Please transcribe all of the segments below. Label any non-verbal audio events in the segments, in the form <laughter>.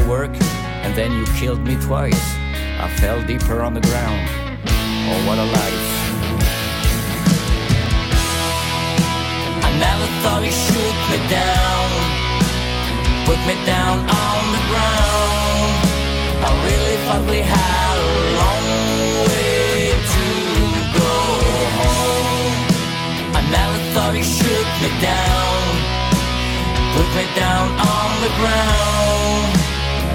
firework, and then you killed me twice. I fell deeper on the ground. Oh, what a life. I never thought you shoot me down, put me down on the ground. I really thought we had a long way to go home. I never thought you shoot me down, put me down on the ground.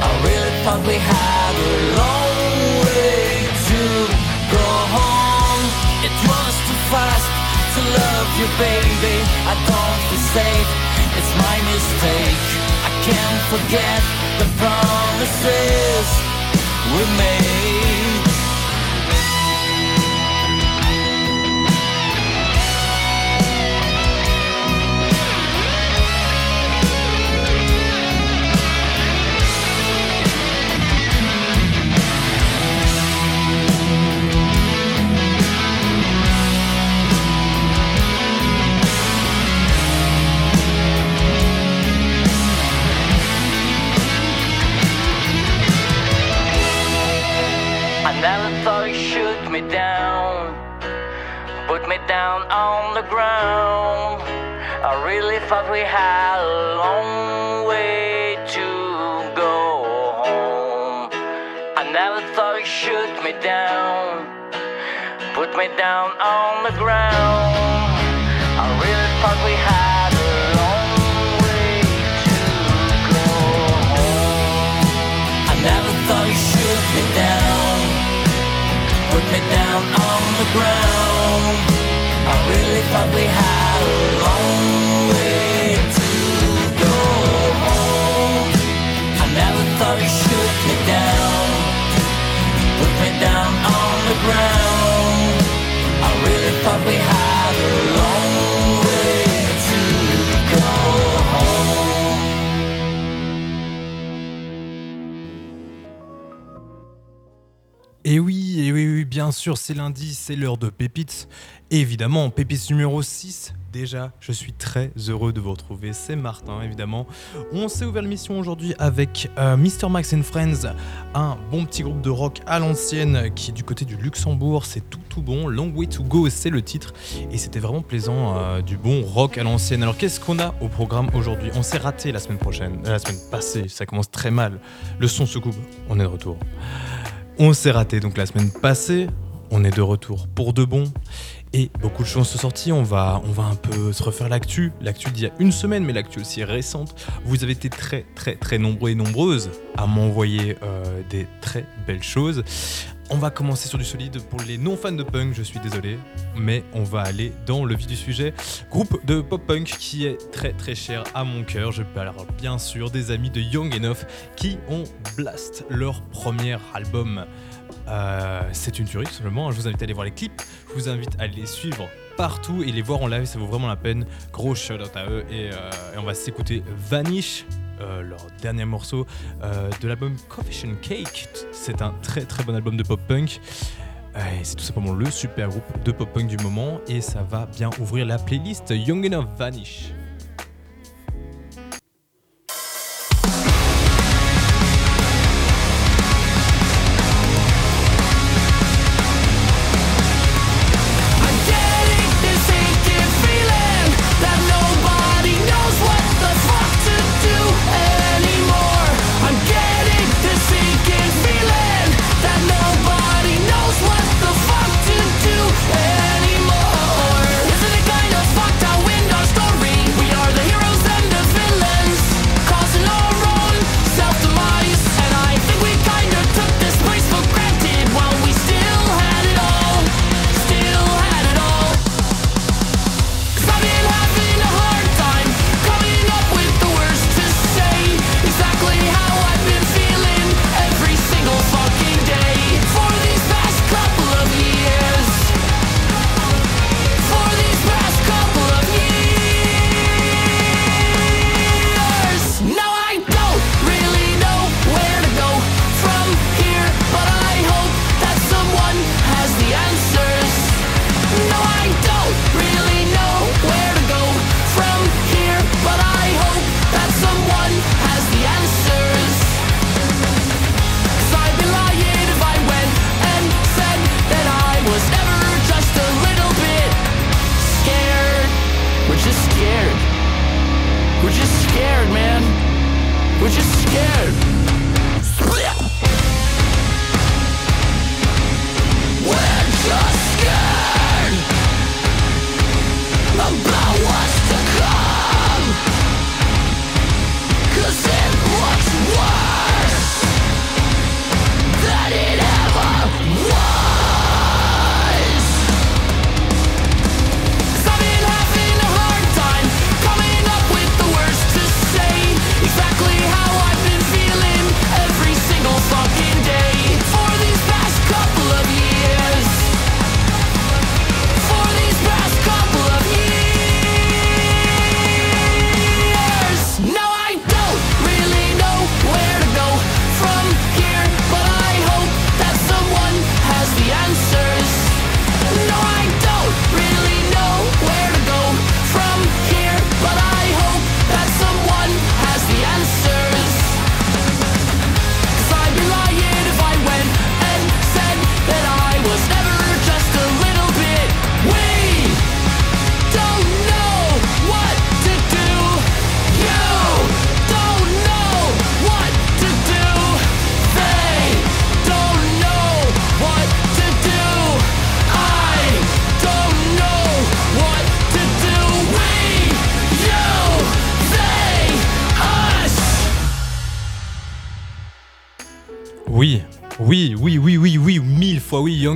I really thought we had a long way to go home. It was too fast to love you, baby. I don't safe. It's my mistake. I can't forget the promises we made. Ground. I really thought we had a long way to go home. I never thought you'd shoot me down, put me down on the ground. I really thought we had a long way to go home. I never thought you'd shoot me down put me down on the ground. Really thought we had a long way to go home. I never thought you shoot me down, put me down on the ground. I really thought we had bien sûr, c'est lundi, c'est l'heure de Pépites. Évidemment, Pépites numéro 6. Déjà, je suis très heureux de vous retrouver. C'est Martin, évidemment. On s'est ouvert l'émission aujourd'hui avec euh, Mr. Max and Friends, un bon petit groupe de rock à l'ancienne qui est du côté du Luxembourg. C'est tout, tout bon. Long Way to Go, c'est le titre. Et c'était vraiment plaisant, euh, du bon rock à l'ancienne. Alors, qu'est-ce qu'on a au programme aujourd'hui? On s'est raté la semaine prochaine, euh, la semaine passée. Ça commence très mal. Le son se coupe. On est de retour. On s'est raté donc la semaine passée, on est de retour pour de bon. Et beaucoup de choses sont sorties, on va, on va un peu se refaire l'actu, l'actu d'il y a une semaine, mais l'actu aussi récente. Vous avez été très très très nombreux et nombreuses à m'envoyer euh, des très belles choses. On va commencer sur du solide pour les non-fans de punk, je suis désolé, mais on va aller dans le vif du sujet. Groupe de pop-punk qui est très très cher à mon cœur. Je parle bien sûr des amis de Young Enough qui ont blast leur premier album. Euh, c'est une tuerie tout simplement. Je vous invite à aller voir les clips, je vous invite à les suivre partout et les voir en live, ça vaut vraiment la peine. Gros shout out à eux euh, et on va s'écouter Vanish. Euh, leur dernier morceau euh, de l'album Confession Cake. C'est un très très bon album de pop-punk. Euh, et C'est tout simplement le super groupe de pop-punk du moment et ça va bien ouvrir la playlist Young Enough Vanish.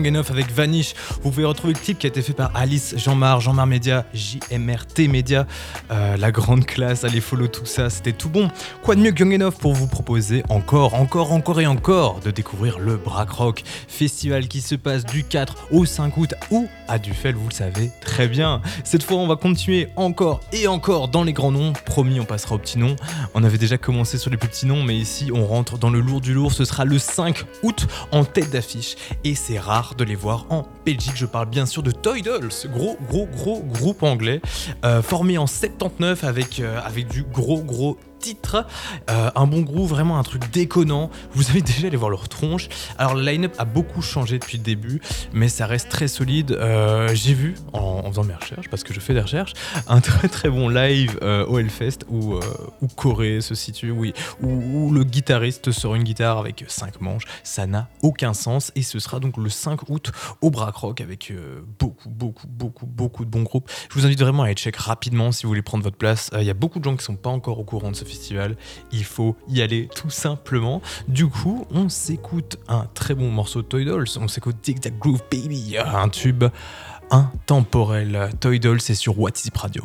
Avec Vanish. Vous pouvez retrouver le clip qui a été fait par Alice, Jean-Marc, Jean-Marc Média, JMRT Média, euh, la grande classe, allez follow tout ça, c'était tout bon. Quoi de mieux que Young Enough pour vous proposer encore, encore, encore et encore de découvrir le Brack Rock, festival qui se passe du 4 au 5 août ou à Dufel, vous le savez très bien. Cette fois, on va continuer encore et encore dans les grands noms. Promis, on passera aux petits noms. On avait déjà commencé sur les petits noms, mais ici, on rentre dans le lourd du lourd. Ce sera le 5 août en tête d'affiche. Et c'est rare de les voir en Belgique. Je parle bien sûr de Toy Dolls, gros, gros, gros groupe anglais, euh, formé en 79 avec, euh, avec du gros, gros titre. Euh, un bon groove, vraiment un truc déconnant. Vous avez déjà allé voir leur tronche. Alors le line-up a beaucoup changé depuis le début, mais ça reste très solide. Euh, j'ai vu, en, faisant mes recherches, parce que je fais des recherches, <laughs> un très très bon live euh, au Hellfest où, où Corée se situe, oui, où, le guitariste sort une guitare avec 5 manches. Ça n'a aucun sens et ce sera donc le 5 août au Brack Rock avec beaucoup, beaucoup, beaucoup, beaucoup de bons groupes. Je vous invite vraiment à aller check rapidement si vous voulez prendre votre place. Il y a beaucoup de gens qui sont pas encore au courant de ce festival. Il faut y aller tout simplement. Du coup, on s'écoute un très bon morceau de Toy Dolls. On s'écoute Tic Tac Groove Baby, un tube intemporel. Toy Dolls, c'est sur What Radio.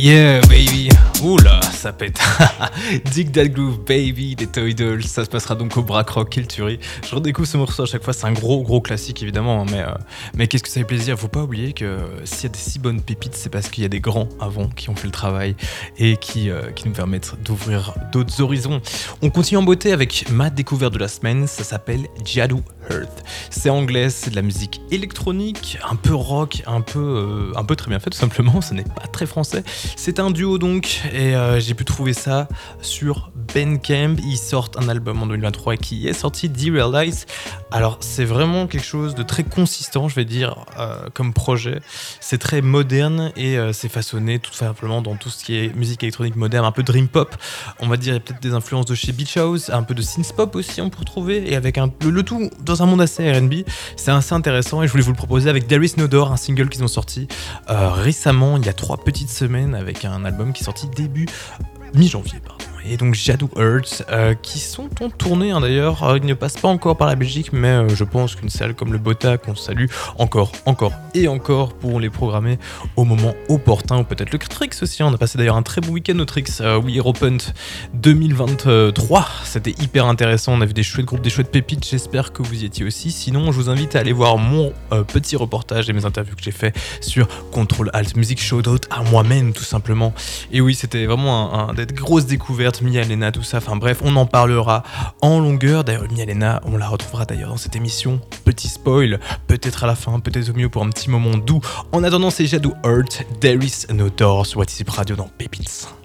Yeah, baby. Oula, ça pète. <laughs> Dig That Groove Baby des Toy Dolls. Ça se passera donc au Brack Rock, quelle tuerie. Je redécouvre ce morceau à chaque fois. C'est un gros, gros classique évidemment. Hein, mais, euh, mais qu'est-ce que ça fait plaisir. Faut pas oublier que s'il y a des si bonnes pépites, c'est parce qu'il y a des grands avant qui ont fait le travail et qui, euh, qui nous permettent d'ouvrir d'autres horizons. On continue en beauté avec ma découverte de la semaine. Ça s'appelle Jadoo Earth. C'est anglais, c'est de la musique électronique, un peu rock, un peu, euh, un peu très bien fait tout simplement. Ce n'est pas très français. C'est un duo donc, et euh, j'ai pu trouver ça sur Bandcamp. Ils sortent un album en 2023 qui est sorti, Derealize. Alors c'est vraiment quelque chose de très consistant, je vais dire, euh, comme projet. C'est très moderne et c'est façonné tout simplement dans tout ce qui est musique électronique moderne, un peu dream pop. On va dire peut-être des influences de chez Beach House, un peu de synth pop aussi on peut retrouver, et avec un, le, tout dans un monde assez RB. C'est assez intéressant et je voulais vous le proposer avec There Is No Door, un single qu'ils ont sorti euh, récemment, il y a trois petites semaines, avec un album qui est sorti début mi-janvier. Pardon et donc Jadoo Earth, euh, qui sont en tournée hein, d'ailleurs. Euh, ils ne passent pas encore par la Belgique, mais euh, je pense qu'une salle comme le Bota, qu'on salue encore, encore et encore, pourront les programmer au moment opportun, ou peut-être le Trix aussi. On a passé d'ailleurs un très bon week-end au Trix, oui, Europunt 2023. C'était hyper intéressant. On a vu des chouettes groupes, des chouettes pépites. J'espère que vous y étiez aussi. Sinon, je vous invite à aller voir mon petit reportage et mes interviews que j'ai fait sur Control Alt Music Showdown à moi-même, tout simplement. Et oui, c'était vraiment un, un, des grosses découvertes Mialena, tout ça. Enfin bref, on en parlera en longueur. D'ailleurs, Mialena, on la retrouvera d'ailleurs dans cette émission. Petit spoil, peut-être à la fin, peut-être au mieux pour un petit moment doux. En attendant, c'est Jadou Earth, There is no door sur WhatsApp Radio dans Pépites.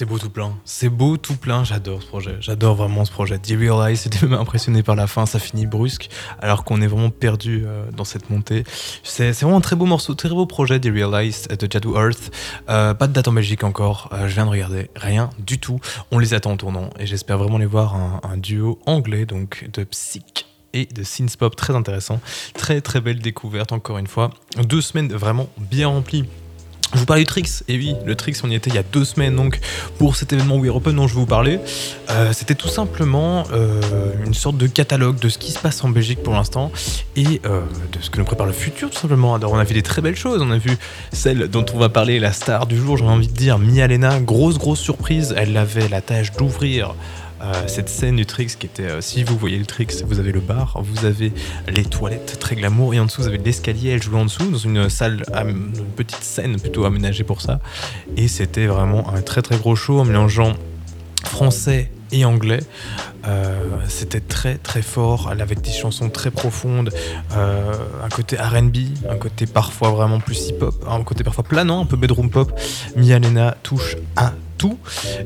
C'est beau tout plein, c'est beau tout plein, j'adore ce projet, j'adore vraiment ce projet. The Realize, c'était même impressionné par la fin, ça finit brusque, alors qu'on est vraiment perdu euh, dans cette montée. C'est vraiment un très beau morceau, très beau projet, The Realize de Jadoo Earth. Euh, pas de date en Belgique encore, euh, je viens de regarder, rien du tout. On les attend en tournant et j'espère vraiment les voir un, un duo anglais, donc de Psych et de synth-pop très intéressant. Très très belle découverte encore une fois. Deux semaines vraiment bien remplies. Je vous parlais du Trix, et oui, le Trix, on y était il y a deux semaines, donc pour cet événement We Open dont je vous parler, euh, c'était tout simplement euh, une sorte de catalogue de ce qui se passe en Belgique pour l'instant et euh, de ce que nous prépare le futur, tout simplement. Alors, on a vu des très belles choses, on a vu celle dont on va parler, la star du jour, j'ai envie de dire, Mia Lena, grosse grosse surprise, elle avait la tâche d'ouvrir euh, cette scène du Trix qui était, euh, si vous voyez le Trix, vous avez le bar, vous avez les toilettes très glamour et en dessous vous avez l'escalier, elle jouait en dessous dans une salle, une petite scène plutôt aménagée pour ça. Et c'était vraiment un très très gros show en mélangeant français et anglais. Euh, c'était très très fort, avec des chansons très profondes, un côté RB, un côté parfois vraiment plus hip-hop, un côté parfois planant, un peu bedroom pop. Mia Lena touche à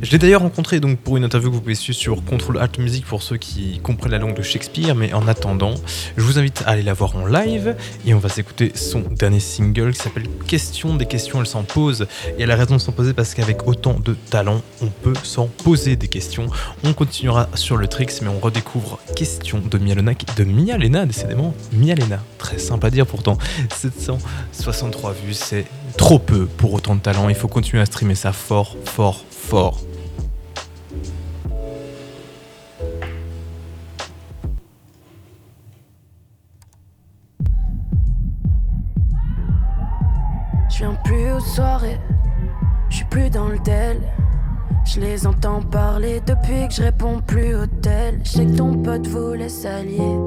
je l'ai d'ailleurs rencontré donc pour une interview que vous pouvez suivre sur Control Alt Music pour ceux qui comprennent la langue de Shakespeare, mais en attendant, je vous invite à aller la voir en live et on va s'écouter son dernier single qui s'appelle Question des questions, elle s'en pose et elle a raison de s'en poser parce qu'avec autant de talent, on peut s'en poser des questions. On continuera sur le Trix, mais on redécouvre Question de Mia, de Mia Lena, décidément. Mia Lena, très simple à dire pourtant. 763 vues, c'est trop peu pour autant de talent. Il faut continuer à streamer ça fort, fort, fort. Je viens plus aux soirées, je suis plus dans le tel. Je les entends parler depuis que je réponds plus au tel. Je sais que ton pote voulait s'allier,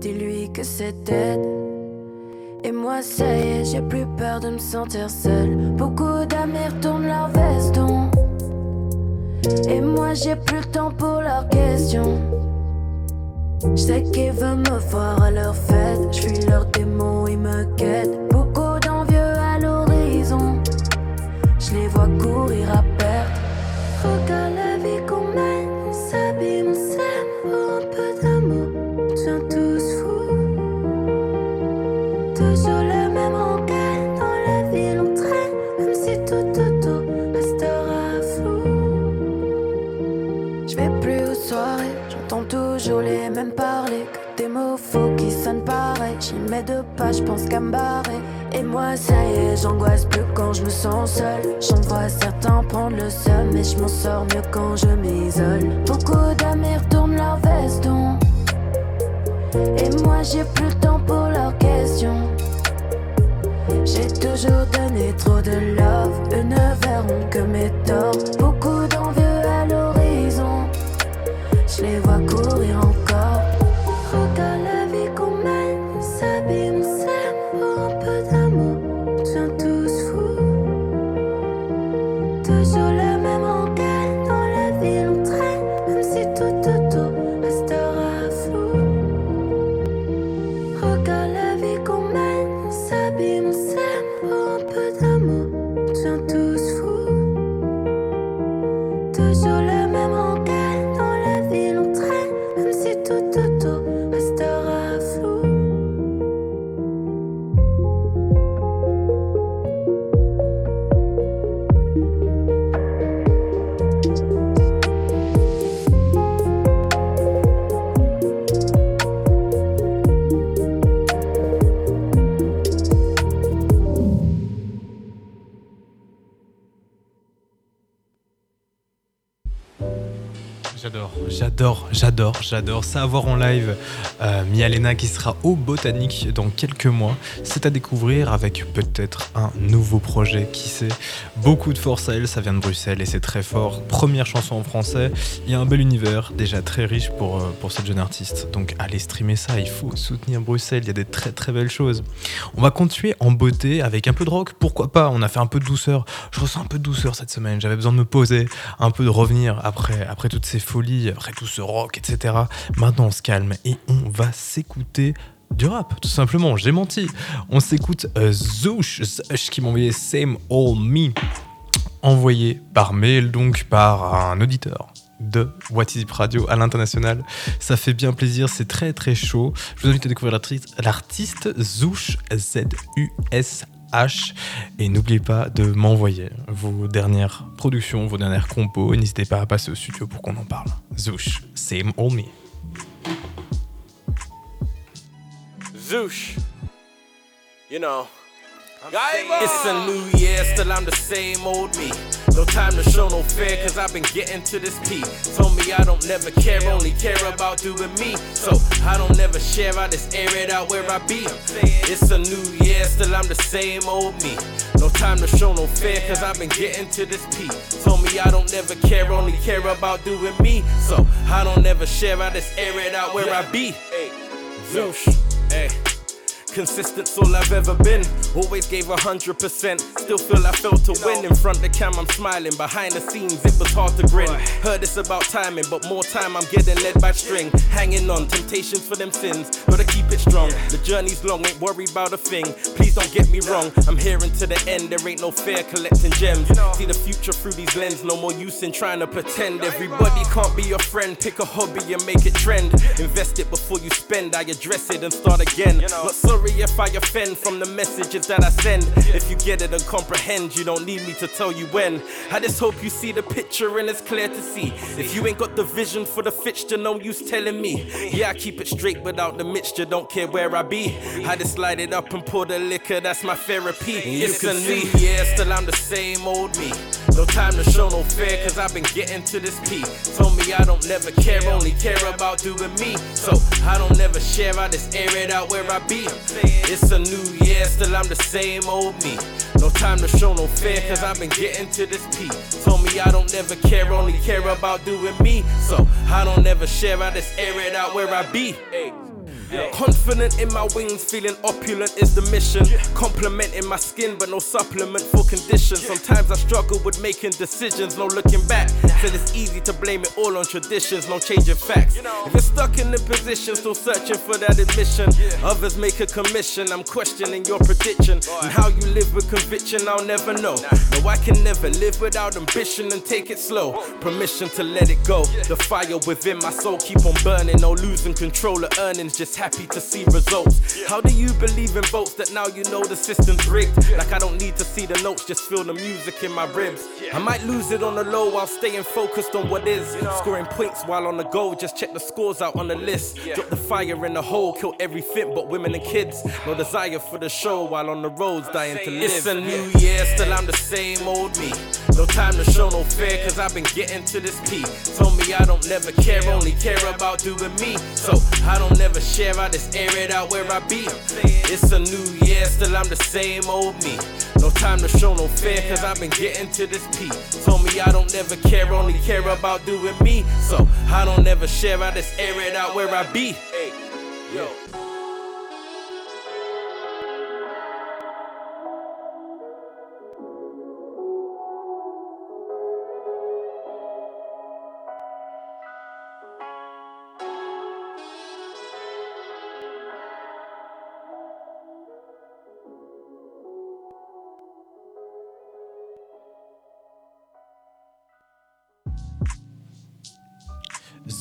dis-lui que c'est. Et moi, ça y est, j'ai plus peur de me sentir seule. Beaucoup d'amis retournent leur veston. Et moi, j'ai plus le temps pour leurs questions. Je sais qu'ils veulent me voir à leur fête. Je suis leur démon, ils me quittent. Beaucoup d'envieux à l'horizon. Je les vois courir à perte. Mets deux pas, je pense qu'à me barrer. Et moi, ça y est, j'angoisse plus quand je me sens seule. J'en vois certains prendre le seum, mais je m'en sors mieux quand je m'isole. Beaucoup d'amis retournent leur veston. Et moi, j'ai plus le temps pour leurs questions. J'ai toujours donné trop de love, j'adore, ça à voir en live. Euh, Mia Lena qui sera au Botanique dans quelques mois. C'est à découvrir avec peut-être un nouveau projet, qui sait. Beaucoup de force à elle, ça vient de Bruxelles et c'est très fort. Première chanson en français, il y a un bel univers, déjà très riche pour, euh, pour cette jeune artiste. Donc allez streamer ça, il faut soutenir Bruxelles, il y a des très très belles choses. On va continuer en beauté avec un peu de rock, pourquoi pas On a fait un peu de douceur. Je ressens un peu de douceur cette semaine, j'avais besoin de me poser, un peu de revenir après, après toutes ces folies, après tout ce rock, etc. Maintenant on se calme et on va s'écouter du rap, tout simplement. J'ai menti. On s'écoute euh, Zouch, Zouch qui m'a envoyé Same Old Me. envoyé par mail, donc par un auditeur de What Is It Radio à l'international. Ça fait bien plaisir, c'est très très chaud. Je vous invite à découvrir l'artiste Zouch, Z-U-S-H. Et n'oubliez pas de m'envoyer vos dernières productions, vos dernières compos. N'hésitez pas à passer au studio pour qu'on en parle. Zouch, same old me. Zouch, you know. It's a new year, still I'm the same old me. No time to show no fear, cause I've been getting to this peak. Told me I don't never care, only care about doing me. So I don't never share, I just air it out where I be. It's a new year, still I'm the same old me. No time to show no fear, cause I've been getting to this peak. Told me I don't never care, only care about doing me. So I don't never share, I just air it out where I be. Zeus, hey. Consistent's all I've ever been. Always gave a hundred percent. Still feel I failed to win. In front of the cam, I'm smiling. Behind the scenes, it was hard to grin. Heard it's about timing, but more time I'm getting led by string. Hanging on, temptations for them sins. Gotta keep it strong. The journey's long, ain't worried about a thing. Please don't get me wrong. I'm here until the end. There ain't no fear collecting gems. See the future through these lens. No more use in trying to pretend. Everybody can't be your friend. Pick a hobby and make it trend. Invest it before you spend. I address it and start again. Not sorry if I offend from the messages that I send. If you get it and comprehend, you don't need me to tell you when. I just hope you see the picture and it's clear to see. If you ain't got the vision for the fixture, no use telling me. Yeah, I keep it straight without the mixture, don't care where I be. I just light it up and pour the liquor, that's my therapy. It's a new yeah, still I'm the same old me. No time to show no fear, cause I've been getting to this peak. Told me I don't never care, only care about doing me. So I don't never share, I just air it out where I be. It's a new year, still I'm the same old me. No time to show no fear, cause I've been getting to this peak. Told me I don't never care, only care about doing me. So I don't never share, I just air it out where I be. Confident in my wings, feeling opulent is the mission. Complimenting my skin, but no supplement for conditions. Sometimes I struggle with making decisions, no looking back. Said it's easy to blame it all on traditions, no changing facts. You know. If you're stuck in the position, still searching for that admission. Others make a commission, I'm questioning your prediction. And how you live with conviction, I'll never know. No, I can never live without ambition and take it slow. Permission to let it go. The fire within my soul keep on burning, no losing control of earnings, just happy to see results. How do you believe in votes that now you know the system's rigged? Like I don't need to see the notes, just feel the music in my ribs. I might lose it on the low while staying focused on what is. Scoring points while on the go, just check the scores out on the list. Drop the fire in the hole, kill everything but women and kids. No desire for the show while on the roads, dying to live. It's a new year, still I'm the same old me. No time to show no fear, cause I've been getting to this peak. Told me I don't never care, only care about doing me. So I don't never share, I just air it out where I be. It's a new year, still I'm the same old me. No time to show no fear, cause I've been getting to this peak. Told me I don't never care, only care about doing me. So I don't never share, I just air it out where I be. Yo.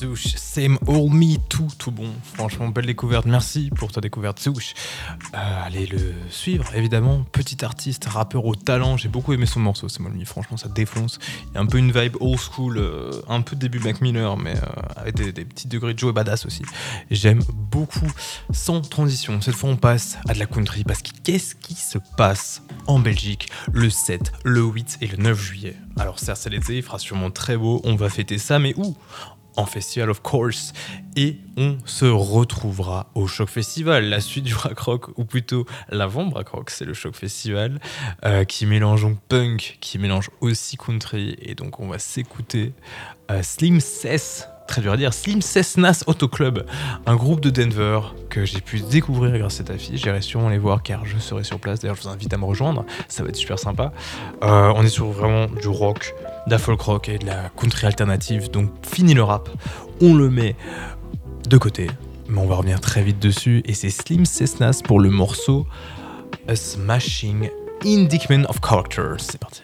Zouch, Same All Me, tout, tout bon. Franchement, belle découverte. Merci pour ta découverte, Zouch. Euh, allez le suivre, évidemment. Petit artiste, rappeur au talent. J'ai beaucoup aimé son morceau, Same All Me. Franchement, ça défonce. Il y a un peu une vibe old school, euh, un peu début Mac Miller, mais euh, avec des, petits degrés de Joe badass aussi. J'aime beaucoup. Sans transition, cette fois, on passe à de la country. Parce que qu'est-ce qui se passe en Belgique le 7, le 8 et le 9 juillet? Alors, certes, c'est l'été, il fera sûrement très beau. On va fêter ça, mais où? En festival, of course. Et on se retrouvera au Choc Festival, la suite du Rock Rock, ou plutôt l'avant Rock Rock, c'est le Choc Festival, euh, qui mélange donc punk, qui mélange aussi country. Et donc on va s'écouter euh, Slim Cess. Très dur à dire, Slim Cessnas Auto Club, un groupe de Denver que j'ai pu découvrir grâce à cette affiche. J'irai sûrement les voir car je serai sur place. D'ailleurs, je vous invite à me rejoindre, ça va être super sympa. Euh, on est sur vraiment du rock, de la folk rock et de la country alternative. Donc fini le rap, on le met de côté, mais on va revenir très vite dessus. Et c'est Slim Cessnas pour le morceau A Smashing Indictment of Characters. C'est parti.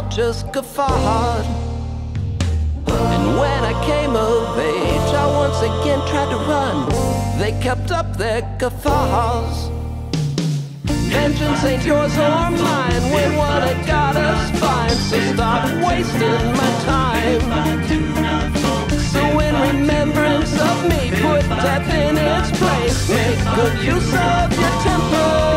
Just guffawed. And when I came of age, I once again tried to run. They kept up their guffaws. Vengeance ain't yours or mine when one had got us fine. So stop wasting my time. So in remembrance of me, put death in its place. Make good use of your temper.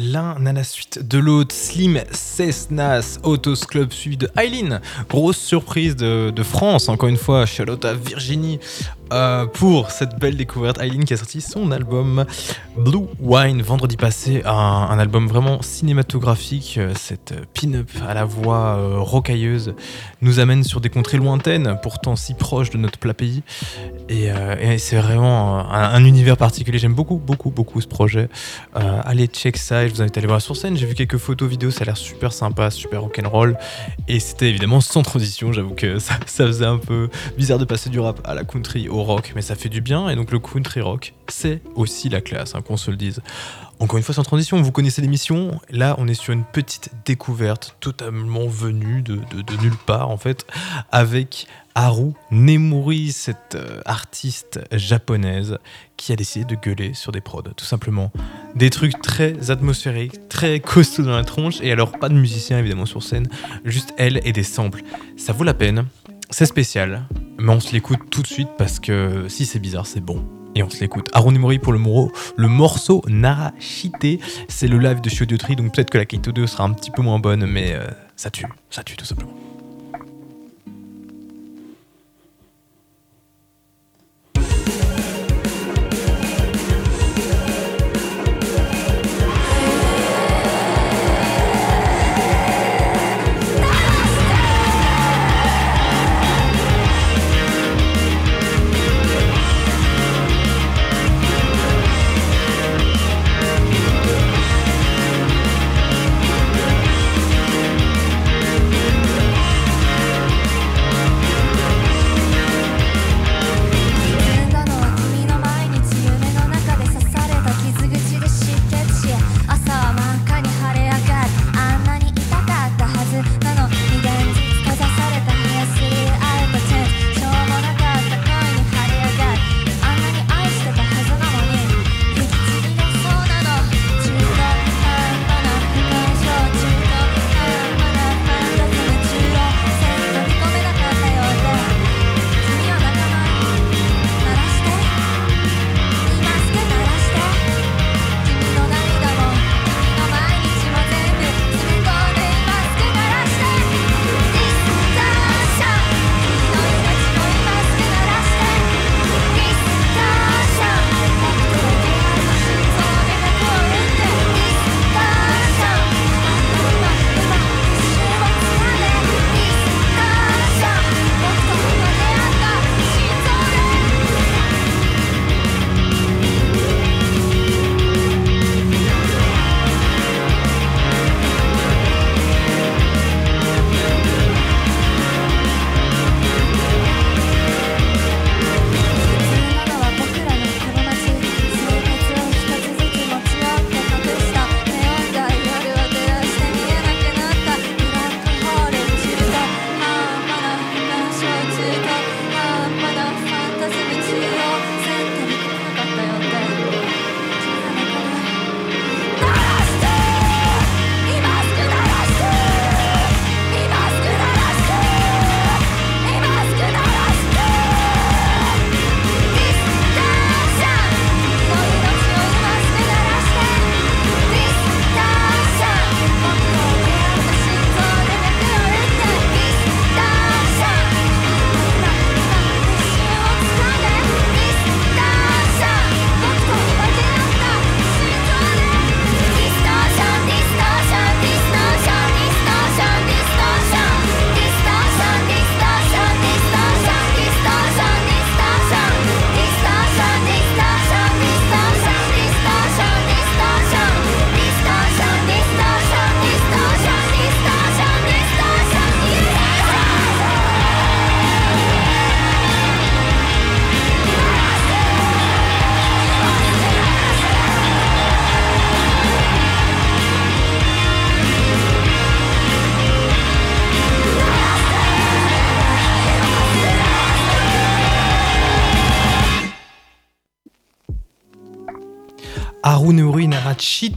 L'un à la suite de l'autre, Slim, Cessnas, Autos Club suivi de Eileen. Grosse surprise de, France, encore une fois, Charlotte à Virginie euh, pour cette belle découverte. Eileen qui a sorti son album Blue Wine vendredi passé, un, album vraiment cinématographique. Euh, Cette pin-up à la voix euh, rocailleuse nous amène sur des contrées lointaines, pourtant si proches de notre plat pays. Et, c'est vraiment un, un univers particulier. J'aime beaucoup, beaucoup, beaucoup ce projet. Allez check ça, et je vous invite à aller voir sur scène. J'ai vu quelques photos, vidéos, ça a l'air super sympa, super rock'n'roll. Et c'était évidemment sans transition, j'avoue que ça, ça faisait un peu bizarre de passer du rap à la country, au rock, mais ça fait du bien. Et donc le country rock, c'est aussi la classe, hein, qu'on se le dise. Encore une fois, sans transition, vous connaissez l'émission. Là, on est sur une petite découverte totalement venue de, nulle part, en fait, avec Haru Nemuri, cette euh, artiste japonaise qui a décidé de gueuler sur des prods, tout simplement. Des trucs très atmosphériques, très costauds dans la tronche, et alors pas de musicien évidemment sur scène, juste elle et des samples. Ça vaut la peine, c'est spécial, mais on se l'écoute tout de suite parce que si c'est bizarre, c'est bon. Et on se l'écoute. Haru Nemuri pour le, moro- le morceau Narashite, c'est le live de Shiodyotri, donc peut-être que la Kaito 2 sera un petit peu moins bonne, mais euh, ça tue, ça tue tout simplement.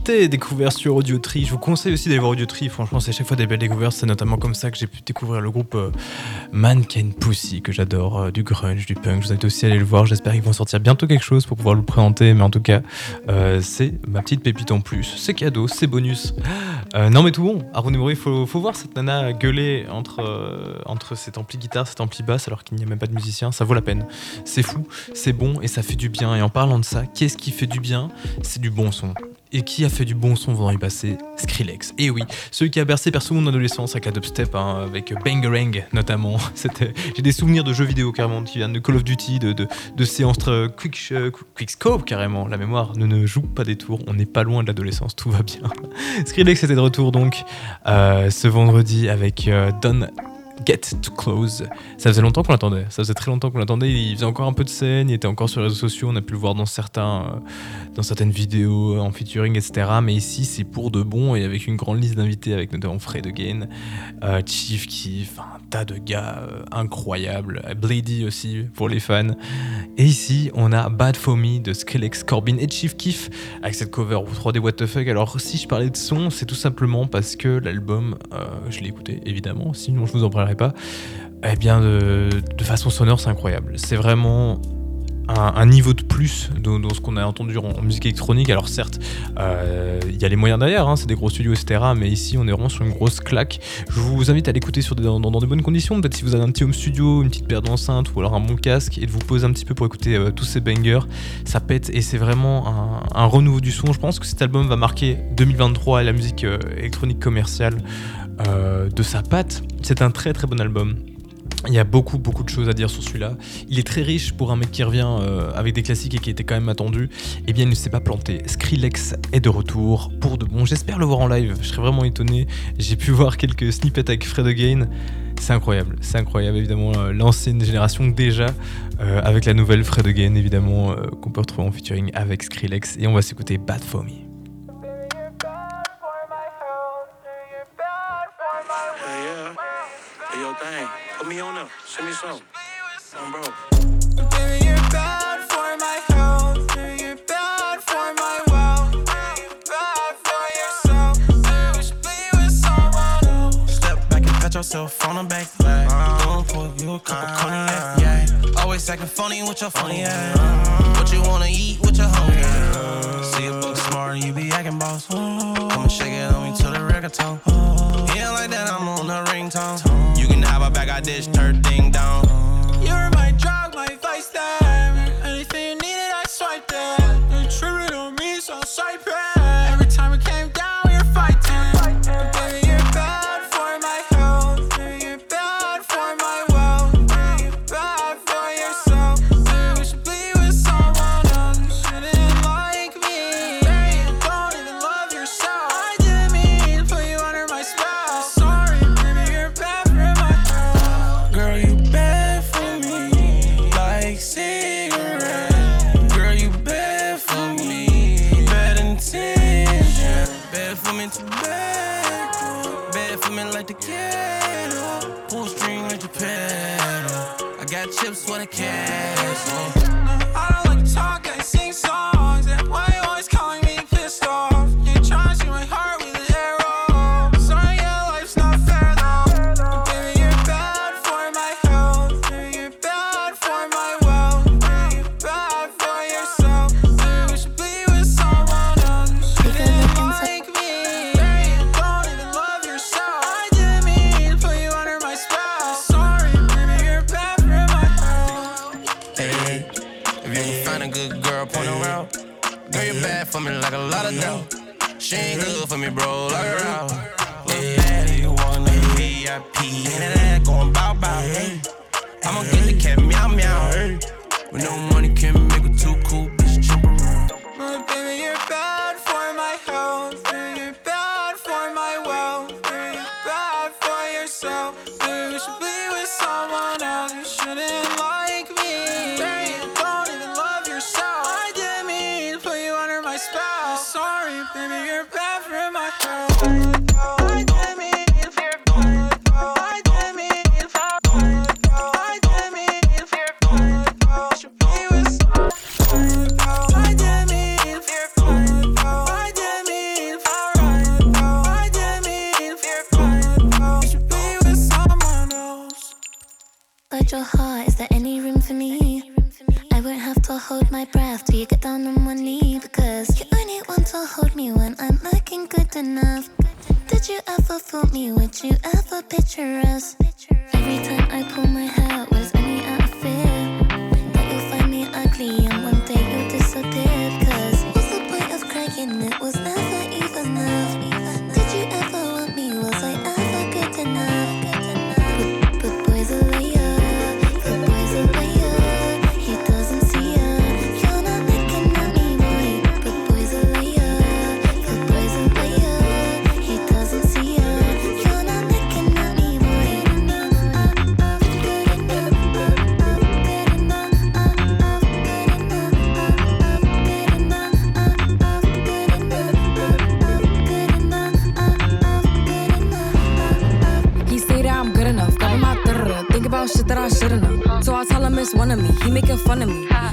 Narachite, découvert sur Audiotree. Je vous conseille aussi d'aller voir Audiotree. Franchement, c'est chaque fois des belles découvertes. C'est notamment comme ça que j'ai pu découvrir le groupe euh, Mankind Pussy, que j'adore, euh, du grunge, du punk. Je vous invite aussi à aller le voir. J'espère qu'ils vont sortir bientôt quelque chose pour pouvoir le présenter. Mais en tout cas, euh, c'est ma petite pépite en plus. C'est cadeau, c'est bonus. non, mais tout bon. Neuri, il faut, voir cette nana gueuler entre, entre cet ampli guitare, cet ampli basse, alors qu'il n'y a même pas de musicien. Ça vaut la peine. C'est fou, c'est bon et ça fait du bien. Et en parlant de ça, qu'est-ce qui fait du bien? C'est du bon son. Et qui a fait du bon son vendant y passer Skrillex. Et oui, celui qui a bercé perso mon adolescence avec la dubstep, hein, avec Bangarang notamment. <laughs> J'ai des souvenirs de jeux vidéo carrément qui viennent de Call of Duty, de, séances quick, euh, quick Scope carrément. La mémoire ne, joue pas des tours, on n'est pas loin de l'adolescence, tout va bien. <laughs> Skrillex était de retour donc euh, ce vendredi avec euh, Don Get to Close. Ça faisait longtemps qu'on l'attendait. Ça faisait très longtemps qu'on l'attendait. Il faisait encore un peu de scène. Il était encore sur les réseaux sociaux. On a pu le voir dans euh, certaines vidéos en featuring, etc. Mais ici, c'est pour de bon et avec une grande liste d'invités, avec notamment Fred Again, euh, Chief Keef, un tas de gars euh, incroyables. Blady aussi pour les fans. Et ici, on a Bad For Me de Skrillex, Corbin et Chief Keef avec cette cover 3D What the fuck. Alors, si je parlais de son, c'est tout simplement parce que l'album, je l'ai écouté évidemment. Sinon, je vous en parlerai pas, eh bien, de, façon sonore, c'est incroyable. C'est vraiment un, niveau de plus dans, ce qu'on a entendu en, musique électronique. Alors certes, euh, il y a les moyens derrière, hein, c'est des gros studios, etc. Mais ici, on est vraiment sur une grosse claque. Je vous invite à l'écouter dans, dans, de bonnes conditions. Peut-être si vous avez un petit home studio, une petite paire d'enceintes ou alors un bon casque et de vous poser un petit peu pour écouter euh, tous ces bangers. Ça pète et c'est vraiment un, renouveau du son. Je pense que cet album va marquer 2023 et la musique euh, électronique commerciale euh, de sa patte. C'est un très très bon album. Il y a beaucoup beaucoup de choses à dire sur celui-là. Il est très riche pour un mec qui revient euh, avec des classiques et qui était quand même attendu. Eh bien, il ne s'est pas planté. Skrillex est de retour pour de bon. J'espère le voir en live. Je serais vraiment étonné. J'ai pu voir quelques snippets avec Fred Again. C'est incroyable, c'est incroyable. Évidemment, euh, l'ancienne génération déjà, avec la nouvelle Fred Again, évidemment, qu'on peut retrouver en featuring avec Skrillex. Et on va s'écouter Bad For Me. Send me some. Um, bro. Baby, you're bad for my health. Baby, you're bad for my wealth. Bad for yourself. You should be with someone else. Step back and pat yourself on the back. Uh, Don't pull you a cup of cognac. Yeah. Always acting funny with your funny ass. What you wanna eat with your hungry ass. See a book smart, and you be acting boss. Come and shake it on me till the record tone like that, I'm on her ringtone. You can have her back, I dish her thing down. I'ma get the cat meow meow. With no money can't make a too cool bitch jump around.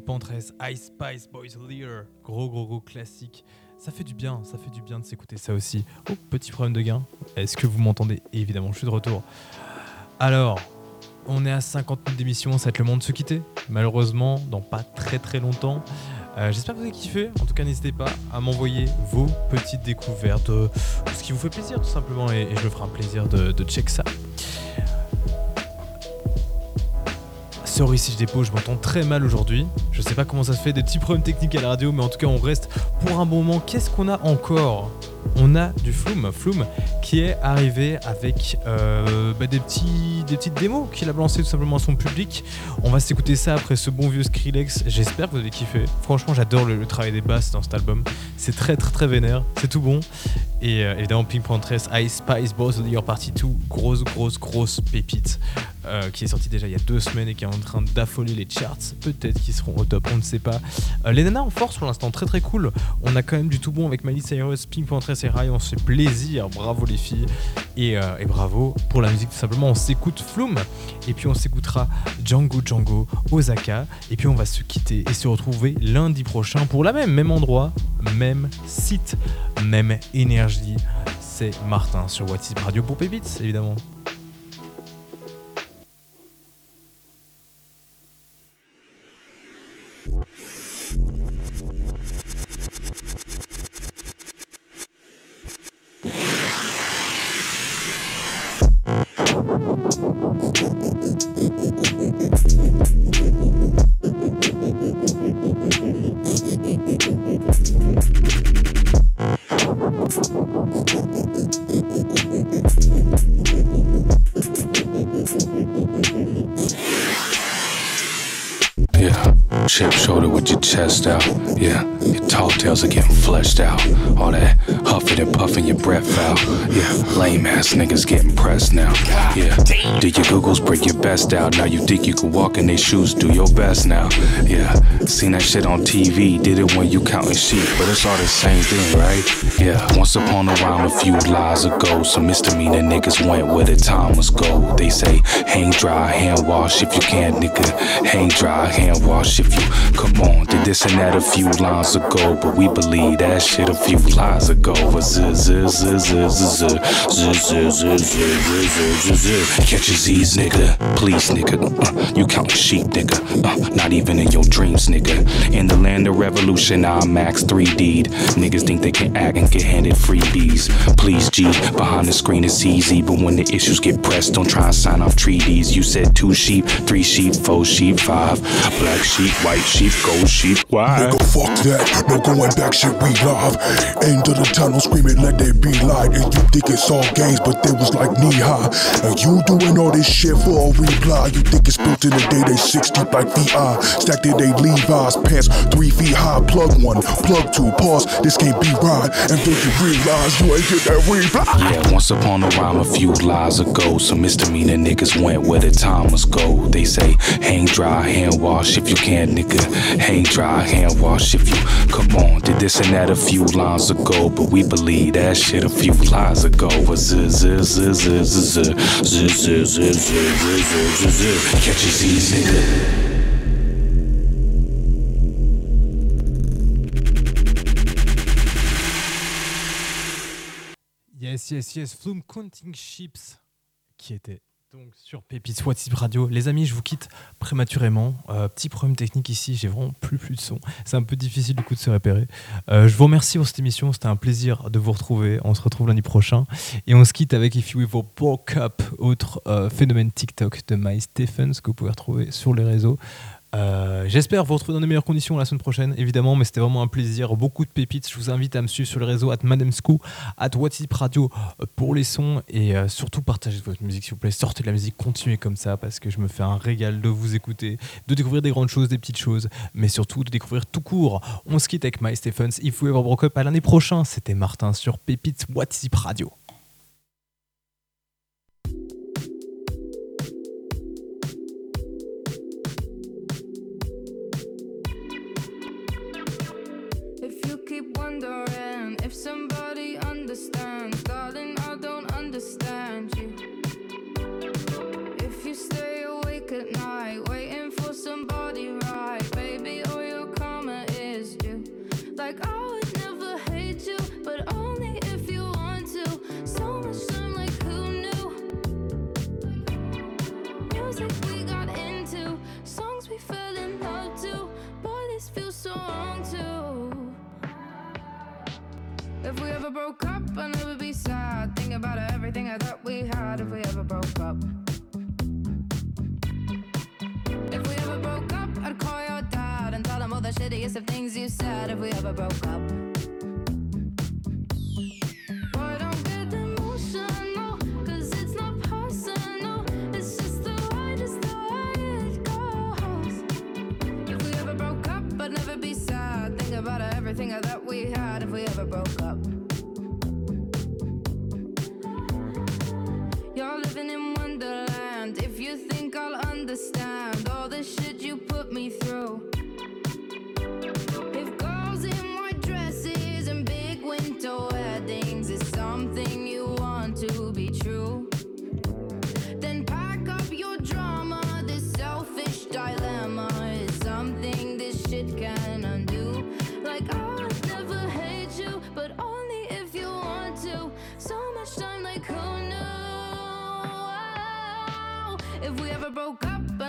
Pink Panthers, Ice Spice Boys Lear. Gros, gros, gros classique. Ça fait du bien, ça fait du bien de s'écouter ça aussi. Oh, petit problème de gain. Est-ce que vous m'entendez? Évidemment, je suis de retour. Alors, on est à 50 minutes d'émission, ça va être le moment de se quitter. Malheureusement, dans pas très très longtemps. Euh, J'espère que vous avez kiffé. En tout cas, n'hésitez pas à m'envoyer vos petites découvertes, euh, ce qui vous fait plaisir tout simplement, et, je ferai un plaisir de, de check ça. Sorry si je dépose, je m'entends très mal aujourd'hui. Je sais pas comment ça se fait, des petits problèmes techniques à la radio, mais en tout cas on reste pour un bon moment. Qu'est-ce qu'on a encore? On a du Flume, Flume qui est arrivé avec euh, bah, des, petits, des petites démos qu'il a lancé tout simplement à son public. On va s'écouter ça après ce bon vieux Skrillex. J'espère que vous avez kiffé. Franchement, j'adore le, travail des basses dans cet album. C'est très très très vénère, c'est tout bon. Et euh, évidemment, Pink Panthers, Ice Spice the Year Party 2, grosse grosse grosse pépite euh, qui est sortie déjà il y a deux semaines et qui est en train d'affoler les charts. Peut-être qu'ils seront au top, on ne sait pas. Euh, les nanas en force pour l'instant, très très cool. On a quand même du tout bon avec Miley Cyrus, Pink et Rai. On se fait plaisir. Bravo les filles et, euh, et bravo pour la musique tout simplement. On s'écoute Flume et puis on s'écoutera Django Django, Osaka et puis on va se quitter et se retrouver lundi prochain pour la même même endroit, même site, même énergie. C'est Martin sur What is Radio pour Pépites évidemment. Out? Now you think you can walk in their shoes, do your best now. Yeah, seen that shit on TV, did it when you counting sheep, but it's all the same thing, right? Yeah, once upon a while, a few lies ago, some misdemeanor niggas went where the time was gold. They say, hang dry, hand wash if you can, nigga. Hang dry, hand wash if you come on. Did this and that a few lines ago. but we believe that shit a few lies ago. Catch your Z's, nigga. Please, nigga. Uh, you count sheep, nigga. Uh, not even in your dreams, nigga. In the land of revolution, I'm max 3D. Niggas think they can act and get handed freebies. Please, G. Behind the screen it's easy, but when the issues get pressed, don't try and sign off treaties. You said two sheep, three sheep, four sheep, five. Black sheep, white sheep, gold sheep. Why? Nigga, fuck that. No going back, shit, we live. End of the tunnel, screaming, let there be light. And you think it's all games, but they was like knee high. And you doing all this shit for a reply. You think it's built in the day, they six deep like VI. Stacked in they Levi's pants, three feet high. Plug one, plug two, pause. This can't be right. And then you realize you ain't get that reply. Yeah, once upon a rhyme a few lies ago, some misdemeanor niggas went point where the time must go. They say, hang dry, hand wash if you can, nigga. Hang dry, hand wash if you. Come on, did this and that a few lines ago, but we believe that shit a few lines ago. Catch a Z's, nigga. Yes, yes, yes, Flume Counting Ships, qui était donc sur Pépites WhatsApp Radio. Les amis, je vous quitte prématurément. Euh, petit problème technique ici, j'ai vraiment plus plus de son. C'est un peu difficile du coup de se repérer. Euh, je vous remercie pour cette émission, c'était un plaisir de vous retrouver. On se retrouve lundi prochain et on se quitte avec If You Ever Broke Up, autre euh, phénomène TikTok de My Stephens que vous pouvez retrouver sur les réseaux. Euh, J'espère vous retrouver dans de meilleures conditions la semaine prochaine, évidemment, mais c'était vraiment un plaisir. Beaucoup de pépites. Je vous invite à me suivre sur le réseau at Madamsco, at WhatsApp Radio euh, pour les sons et euh, surtout partagez votre musique s'il vous plaît. Sortez de la musique, continuez comme ça parce que je me fais un régal de vous écouter, de découvrir des grandes choses, des petites choses, mais surtout de découvrir tout court. On se quitte avec My Stephens. If We Ever Broke Up à l'année prochaine. C'était Martin sur Pépites WhatsApp Radio. If we ever broke up, I'd never be sad. Think about everything I thought we had. If we ever broke up. If we ever broke up, I'd call your dad and tell him all the shittiest of things you said. If we ever broke up. I'd never be sad. Think about everything I thought we had if we ever broke up. You're living in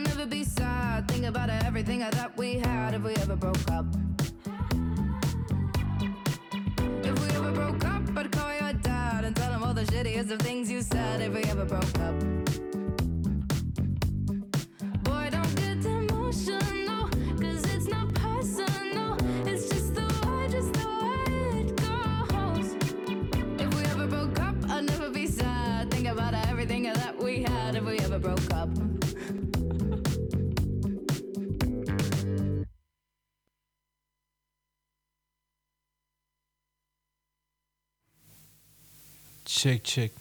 I'd never be sad. Think about everything thought we had. If we ever broke up. If we ever broke up, I'd call your dad and tell him all the shittiest of things you said. If we ever broke up. Boy, don't get emotional, 'cause it's not personal. It's just the way, just the way it goes. If we ever broke up, I'd never be sad. Think about everything that we had if we ever broke up. check check.